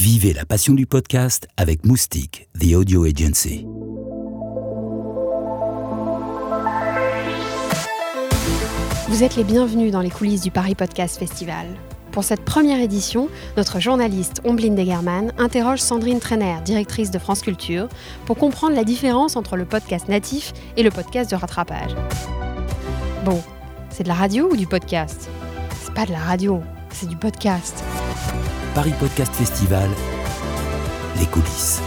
Vivez la passion du podcast avec Moustique, The Audio Agency. Vous êtes les bienvenus dans les coulisses du Paris Podcast Festival. Pour cette première édition, notre journaliste Omblin Degerman interroge Sandrine Trainer, directrice de France Culture, pour comprendre la différence entre le podcast natif et le podcast de rattrapage. Bon, c'est de la radio ou du podcast? C'est pas de la radio, c'est du podcast. Paris Podcast Festival, les coulisses.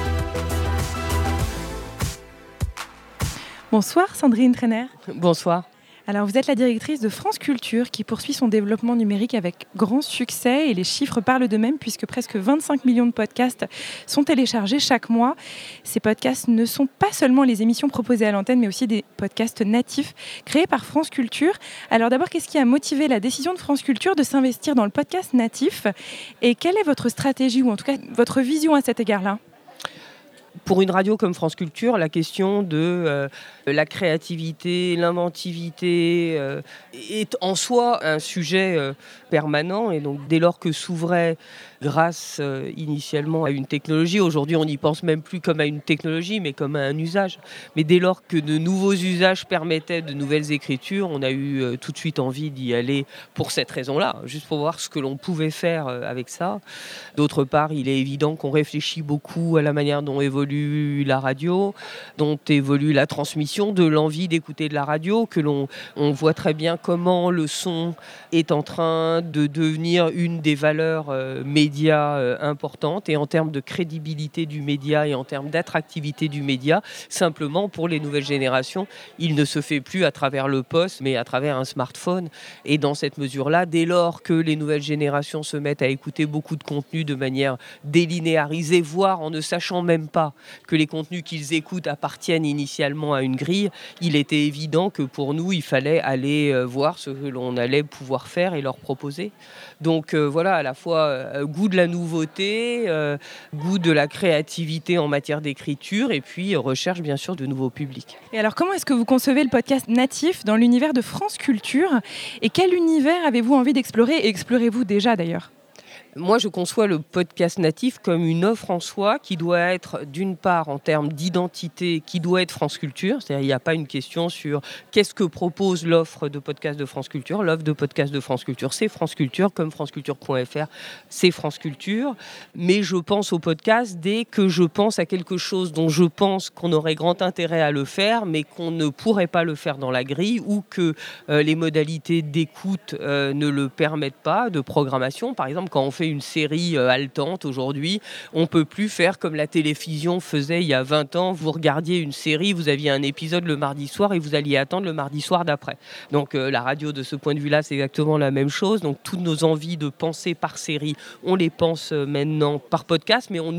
Bonsoir Sandrine Trainer. Bonsoir. Alors vous êtes la directrice de France Culture qui poursuit son développement numérique avec grand succès et les chiffres parlent d'eux-mêmes puisque presque 25 millions de podcasts sont téléchargés chaque mois. Ces podcasts ne sont pas seulement les émissions proposées à l'antenne mais aussi des podcasts natifs créés par France Culture. Alors d'abord qu'est-ce qui a motivé la décision de France Culture de s'investir dans le podcast natif? Et quelle est votre stratégie ou en tout cas votre vision à cet égard-là? Pour une radio comme France Culture, la question de euh, la créativité, l'inventivité euh, est en soi un sujet euh, permanent. Et donc, dès lors que s'ouvrait, grâce initialement à une technologie, aujourd'hui on n'y pense même plus comme à une technologie, mais comme à un usage. Mais dès lors que de nouveaux usages permettaient de nouvelles écritures, on a eu tout de suite envie d'y aller pour cette raison-là, juste pour voir ce que l'on pouvait faire avec ça. D'autre part, il est évident qu'on réfléchit beaucoup à la manière dont évolue la radio, dont évolue la transmission, de l'envie d'écouter de la radio, que l'on on voit très bien comment le son est en train de devenir une des valeurs euh, médias euh, importantes et en termes de crédibilité du média et en termes d'attractivité du média, simplement pour les nouvelles générations, il ne se fait plus à travers le poste, mais à travers un smartphone. Et dans cette mesure-là, dès lors que les nouvelles générations se mettent à écouter beaucoup de contenu de manière délinéarisée, voire en ne sachant même pas que les contenus qu'ils écoutent appartiennent initialement à une grille, il était évident que pour nous, il fallait aller euh, voir ce que l'on allait pouvoir faire et leur proposer. Donc euh, voilà, à la fois euh, goût de la nouveauté, goût de la créativité en matière d'écriture et puis recherche bien sûr de nouveaux publics. Et alors comment est-ce que vous concevez le podcast natif dans l'univers de France Culture et quel univers avez-vous envie d'explorer et explorez-vous déjà d'ailleurs? Moi, je conçois le podcast natif comme une offre en soi qui doit être, d'une part, en termes d'identité, qui doit être France Culture. C'est-à-dire, il n'y a pas une question sur qu'est-ce que propose l'offre de podcast de France Culture. L'offre de podcast de France Culture, c'est France Culture, comme franceculture.fr, c'est France Culture. Mais je pense au podcast dès que je pense à quelque chose dont je pense qu'on aurait grand intérêt à le faire, mais qu'on ne pourrait pas le faire dans la grille ou que euh, les modalités d'écoute euh, ne le permettent pas, de programmation. Par exemple, quand on fait une série euh, haletante aujourd'hui. On peut plus faire comme la télévision faisait il y a 20 ans. Vous regardiez une série, vous aviez un épisode le mardi soir et vous alliez attendre le mardi soir d'après. Donc euh, la radio, de ce point de vue-là, c'est exactement la même chose. Donc toutes nos envies de penser par série, on les pense euh, maintenant par podcast, mais on,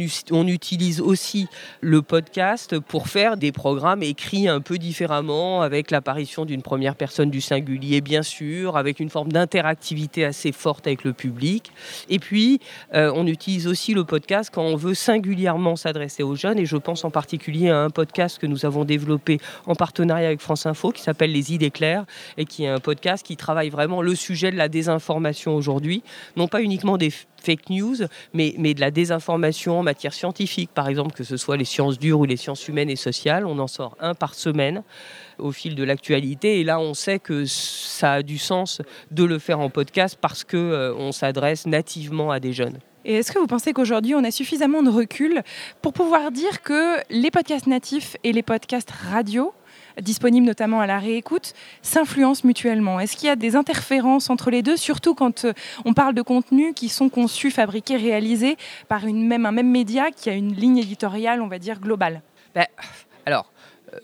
utilise aussi le podcast pour faire des programmes écrits un peu différemment, avec l'apparition d'une première personne du singulier, bien sûr, avec une forme d'interactivité assez forte avec le public. Puis puis, euh, on utilise aussi le podcast quand on veut singulièrement s'adresser aux jeunes. Et je pense en particulier à un podcast que nous avons développé en partenariat avec France Info qui s'appelle Les idées claires et qui est un podcast qui travaille vraiment le sujet de la désinformation aujourd'hui. Non pas uniquement des fake news, mais, mais de la désinformation en matière scientifique, par exemple, que ce soit les sciences dures ou les sciences humaines et sociales. On en sort un par semaine au fil de l'actualité. Et là, on sait que ça a du sens de le faire en podcast parce qu'on euh, on s'adresse nativement à des jeunes. Et est-ce que vous pensez qu'aujourd'hui, on a suffisamment de recul pour pouvoir dire que les podcasts natifs et les podcasts radio disponibles notamment à la réécoute, s'influencent mutuellement Est-ce qu'il y a des interférences entre les deux, surtout quand euh, on parle de contenus qui sont conçus, fabriqués, réalisés par une même, un même média qui a une ligne éditoriale, on va dire, globale? Ben, Alors,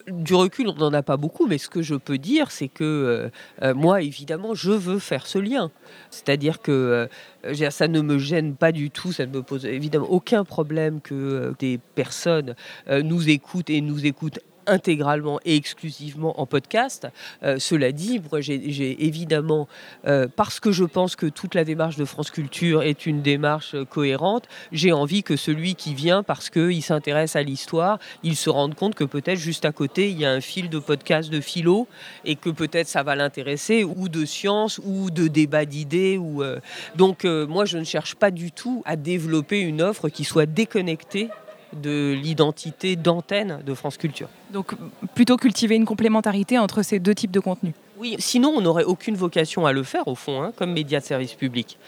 du recul, on n'en a pas beaucoup, mais ce que je peux dire, c'est que euh, euh, moi, évidemment, je veux faire ce lien. C'est-à-dire que euh, ça ne me gêne pas du tout, ça ne me pose évidemment aucun problème que des personnes nous écoutent et nous écoutent intégralement et exclusivement en podcast. Euh, cela dit, moi j'ai évidemment, euh, parce que je pense que toute la démarche de France Culture est une démarche cohérente, j'ai envie que celui qui vient parce qu'il s'intéresse à l'histoire, il se rende compte que peut-être juste à côté, il y a un fil de podcast de philo et que peut-être ça va l'intéresser, ou de science, ou de débat d'idées. Euh, Donc moi je ne cherche pas du tout à développer une offre qui soit déconnectée de l'identité d'antenne de France Culture. Donc plutôt cultiver une complémentarité entre ces deux types de contenus. Oui, sinon on n'aurait aucune vocation à le faire au fond, hein, comme média de service public.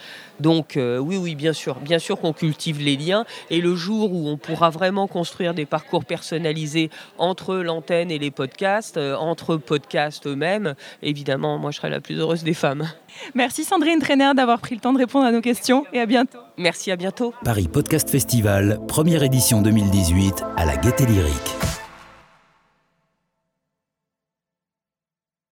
Donc euh, oui, oui, bien sûr, bien sûr qu'on cultive les liens. Et le jour où on pourra vraiment construire des parcours personnalisés entre l'antenne et les podcasts, euh, entre podcasts eux-mêmes, évidemment, moi je serai la plus heureuse des femmes. Merci Sandrine Trainer d'avoir pris le temps de répondre à nos questions et à bientôt. Merci, à bientôt. Paris Podcast Festival, première édition 2018 à la Gaîté Lyrique.